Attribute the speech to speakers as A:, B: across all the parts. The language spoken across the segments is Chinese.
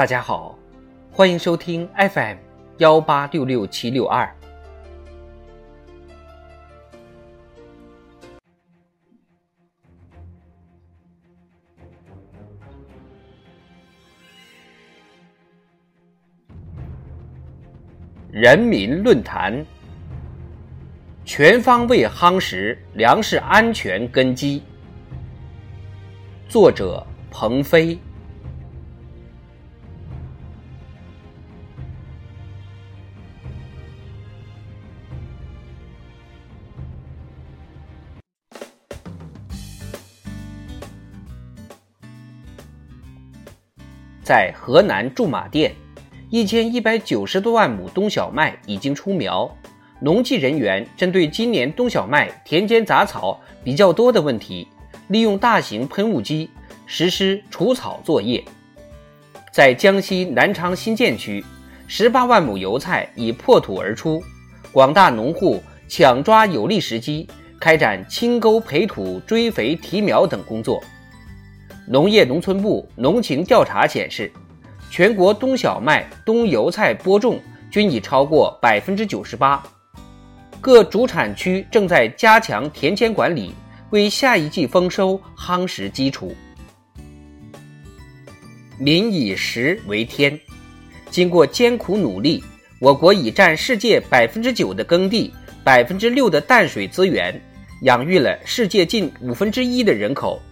A: 大家好，欢迎收听 FM 幺八六六七六二。人民论坛：全方位夯实粮食安全根基。作者：鹏飞。在河南驻马店。一千一百九十多万亩冬小麦已经出苗，农技人员针对今年冬小麦田间杂草比较多的问题，利用大型喷雾机实施除草作业。在江西南昌新建区，十八万亩油菜已破土而出，广大农户抢抓有利时机，开展清沟培土、追肥提苗等工作。农业农村部农情调查显示。全国冬小麦、冬油菜播种均已超过百分之九十八，各主产区正在加强田间管理，为下一季丰收夯实基础。民以食为天，经过艰苦努力，我国已占世界百分之九的耕地、百分之六的淡水资源，养育了世界近五分之一的人口。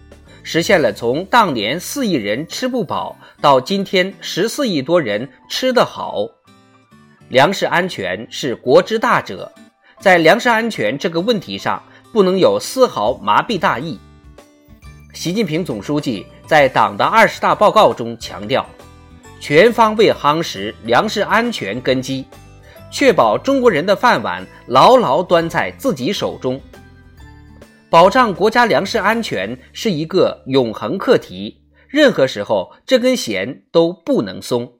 A: 实现了从当年四亿人吃不饱到今天十四亿多人吃得好。粮食安全是国之大者，在粮食安全这个问题上不能有丝毫麻痹大意。习近平总书记在党的二十大报告中强调，全方位夯实粮食安全根基，确保中国人的饭碗牢牢端在自己手中。保障国家粮食安全是一个永恒课题，任何时候这根弦都不能松。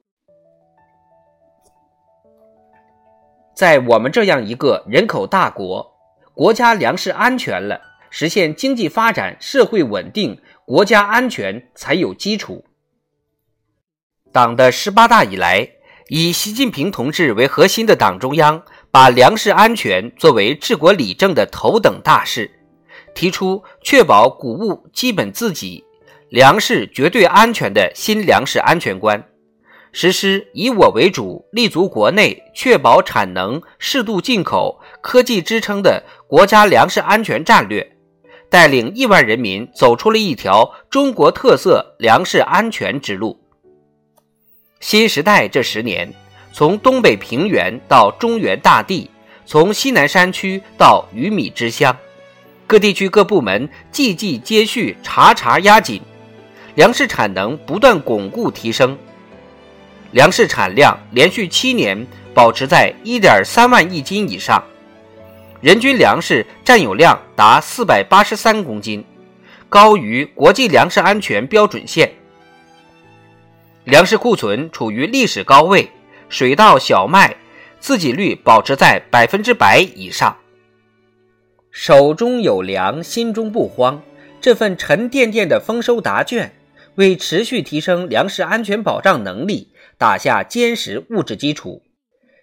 A: 在我们这样一个人口大国，国家粮食安全了，实现经济发展、社会稳定、国家安全才有基础。党的十八大以来，以习近平同志为核心的党中央，把粮食安全作为治国理政的头等大事。提出确保谷物基本自给、粮食绝对安全的新粮食安全观，实施以我为主、立足国内、确保产能、适度进口、科技支撑的国家粮食安全战略，带领亿万人民走出了一条中国特色粮食安全之路。新时代这十年，从东北平原到中原大地，从西南山区到鱼米之乡。各地区各部门季季接续，查查压紧，粮食产能不断巩固提升，粮食产量连续七年保持在一点三万亿斤以上，人均粮食占有量达四百八十三公斤，高于国际粮食安全标准线，粮食库存处于历史高位，水稻、小麦自给率保持在百分之百以上。手中有粮，心中不慌。这份沉甸甸的丰收答卷，为持续提升粮食安全保障能力打下坚实物质基础，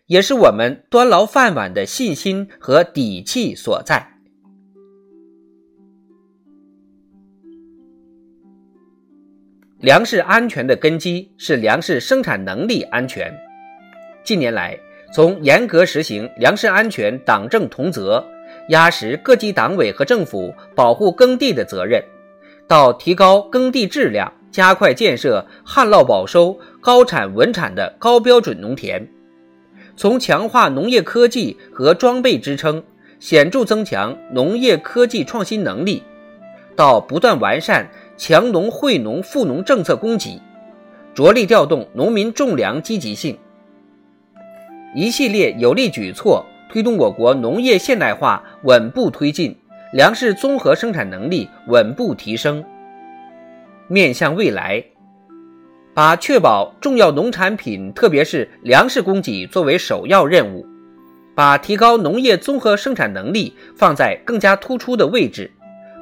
A: 也是我们端牢饭碗的信心和底气所在。粮食安全的根基是粮食生产能力安全。近年来，从严格实行粮食安全党政同责。压实各级党委和政府保护耕地的责任，到提高耕地质量，加快建设旱涝保收、高产稳产的高标准农田；从强化农业科技和装备支撑，显著增强农业科技创新能力，到不断完善强农惠农富农政策供给，着力调动农民种粮积极性，一系列有力举措。推动我国农业现代化稳步推进，粮食综合生产能力稳步提升。面向未来，把确保重要农产品，特别是粮食供给作为首要任务，把提高农业综合生产能力放在更加突出的位置，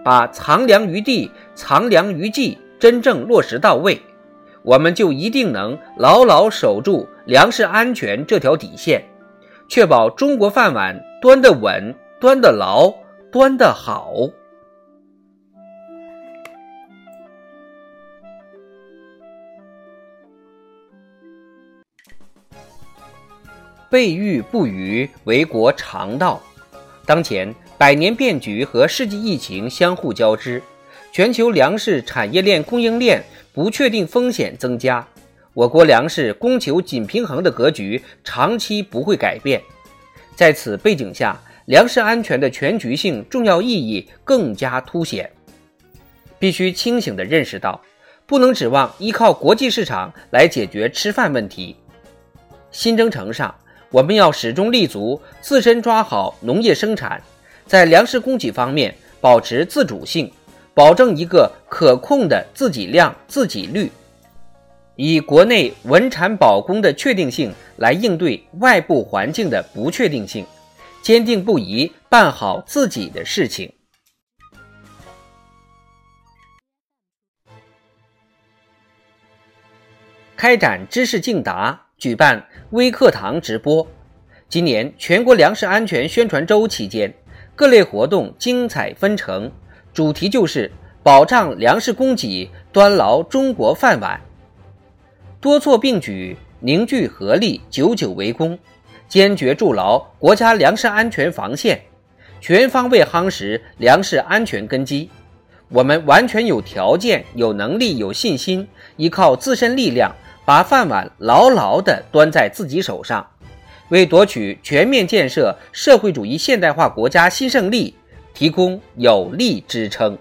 A: 把藏粮于地、藏粮于技真正落实到位，我们就一定能牢牢守住粮食安全这条底线，确保中国饭碗端得稳、端得牢、端得好。备御不虞为国常道。当前，百年变局和世纪疫情相互交织，全球粮食产业链供应链不确定风险增加，我国粮食供求紧平衡的格局长期不会改变。在此背景下，粮食安全的全局性重要意义更加凸显。必须清醒地认识到，不能指望依靠国际市场来解决吃饭问题。新征程上。我们要始终立足自身，抓好农业生产，在粮食供给方面保持自主性，保证一个可控的自给量、自给率，以国内稳产保供的确定性来应对外部环境的不确定性，坚定不移办好自己的事情。开展知识竞答。举办微课堂直播。今年全国粮食安全宣传周期间，各类活动精彩纷呈，主题就是保障粮食供给，端牢中国饭碗。多措并举，凝聚合力，久久为功，坚决筑牢国家粮食安全防线，全方位夯实粮食安全根基。我们完全有条件、有能力、有信心，依靠自身力量。把饭碗牢牢地端在自己手上，为夺取全面建设社会主义现代化国家新胜利提供有力支撑。